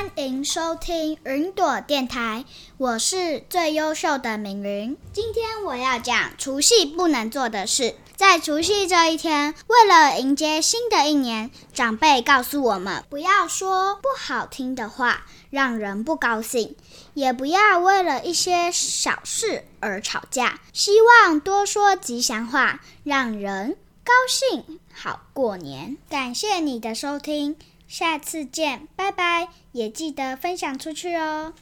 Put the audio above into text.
欢迎收听云朵电台，我是最优秀的敏云。今天我要讲除夕不能做的事。在除夕这一天，为了迎接新的一年，长辈告诉我们，不要说不好听的话，让人不高兴；也不要为了一些小事而吵架。希望多说吉祥话，让人高兴，好过年。感谢你的收听。下次见，拜拜！也记得分享出去哦。